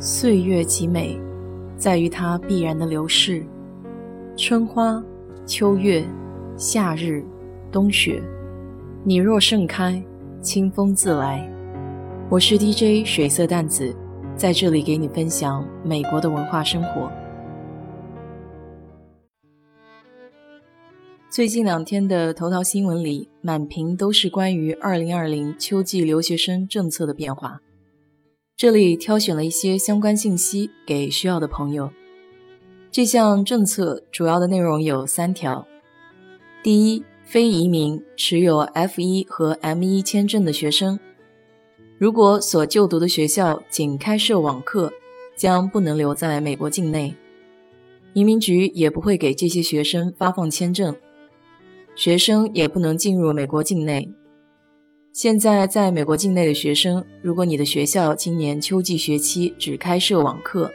岁月极美，在于它必然的流逝。春花、秋月、夏日、冬雪，你若盛开，清风自来。我是 DJ 水色淡子，在这里给你分享美国的文化生活。最近两天的头条新闻里，满屏都是关于2020秋季留学生政策的变化。这里挑选了一些相关信息给需要的朋友。这项政策主要的内容有三条：第一，非移民持有 F1 和 M1 签证的学生，如果所就读的学校仅开设网课，将不能留在美国境内，移民局也不会给这些学生发放签证，学生也不能进入美国境内。现在在美国境内的学生，如果你的学校今年秋季学期只开设网课，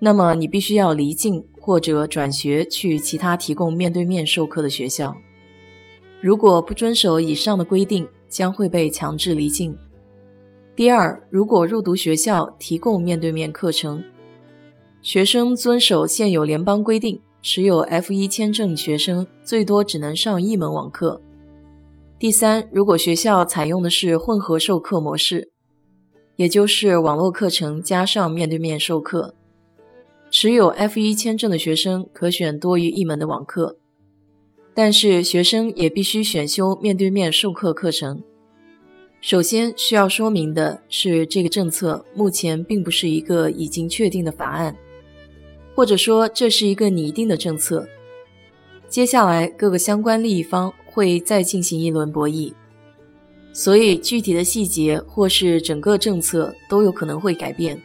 那么你必须要离境或者转学去其他提供面对面授课的学校。如果不遵守以上的规定，将会被强制离境。第二，如果入读学校提供面对面课程，学生遵守现有联邦规定，持有 F1 签证学生最多只能上一门网课。第三，如果学校采用的是混合授课模式，也就是网络课程加上面对面授课，持有 F1 签证的学生可选多于一门的网课，但是学生也必须选修面对面授课课程。首先需要说明的是，这个政策目前并不是一个已经确定的法案，或者说这是一个拟定的政策。接下来各个相关利益方。会再进行一轮博弈，所以具体的细节或是整个政策都有可能会改变。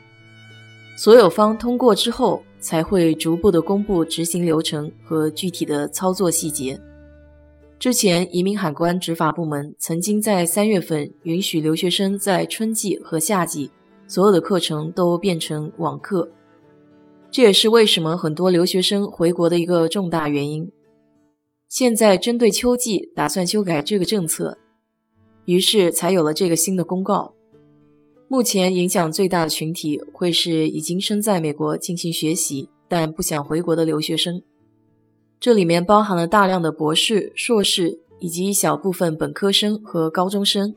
所有方通过之后，才会逐步的公布执行流程和具体的操作细节。之前，移民海关执法部门曾经在三月份允许留学生在春季和夏季所有的课程都变成网课，这也是为什么很多留学生回国的一个重大原因。现在针对秋季打算修改这个政策，于是才有了这个新的公告。目前影响最大的群体会是已经身在美国进行学习但不想回国的留学生，这里面包含了大量的博士、硕士以及一小部分本科生和高中生。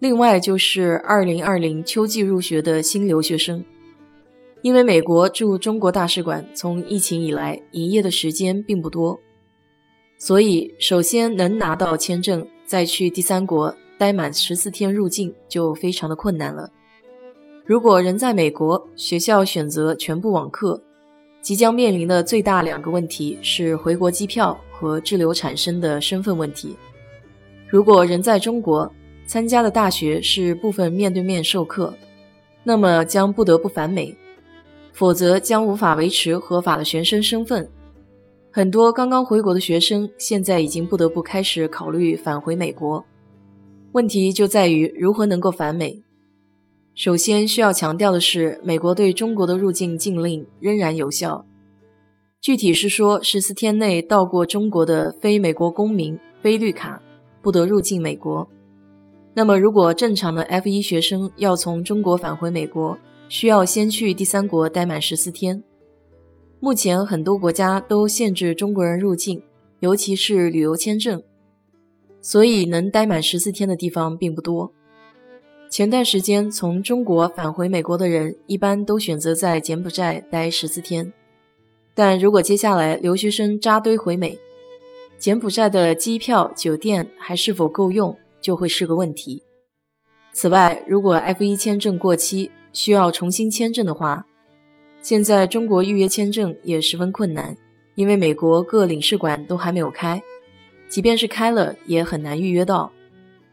另外就是2020秋季入学的新留学生，因为美国驻中国大使馆从疫情以来营业的时间并不多。所以，首先能拿到签证，再去第三国待满十四天入境就非常的困难了。如果人在美国，学校选择全部网课，即将面临的最大两个问题是回国机票和滞留产生的身份问题。如果人在中国，参加的大学是部分面对面授课，那么将不得不返美，否则将无法维持合法的学生身份。很多刚刚回国的学生现在已经不得不开始考虑返回美国，问题就在于如何能够返美。首先需要强调的是，美国对中国的入境禁令仍然有效，具体是说十四天内到过中国的非美国公民、非绿卡不得入境美国。那么，如果正常的 F1 学生要从中国返回美国，需要先去第三国待满十四天。目前很多国家都限制中国人入境，尤其是旅游签证，所以能待满十四天的地方并不多。前段时间从中国返回美国的人，一般都选择在柬埔寨待十四天。但如果接下来留学生扎堆回美，柬埔寨的机票、酒店还是否够用，就会是个问题。此外，如果 F1 签证过期需要重新签证的话，现在中国预约签证也十分困难，因为美国各领事馆都还没有开，即便是开了也很难预约到。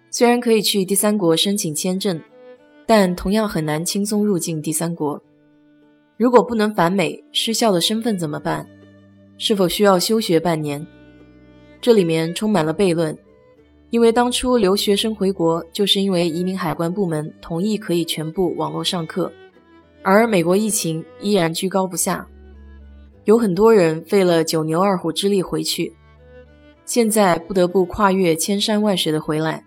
虽然可以去第三国申请签证，但同样很难轻松入境第三国。如果不能返美，失效的身份怎么办？是否需要休学半年？这里面充满了悖论，因为当初留学生回国就是因为移民海关部门同意可以全部网络上课。而美国疫情依然居高不下，有很多人费了九牛二虎之力回去，现在不得不跨越千山万水的回来。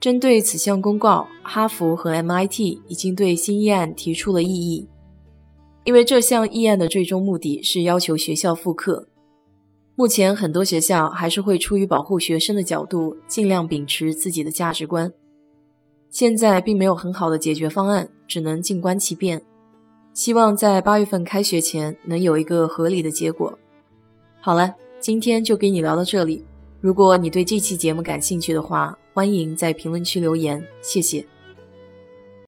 针对此项公告，哈佛和 MIT 已经对新议案提出了异议，因为这项议案的最终目的是要求学校复课。目前很多学校还是会出于保护学生的角度，尽量秉持自己的价值观。现在并没有很好的解决方案，只能静观其变。希望在八月份开学前能有一个合理的结果。好了，今天就给你聊到这里。如果你对这期节目感兴趣的话，欢迎在评论区留言，谢谢。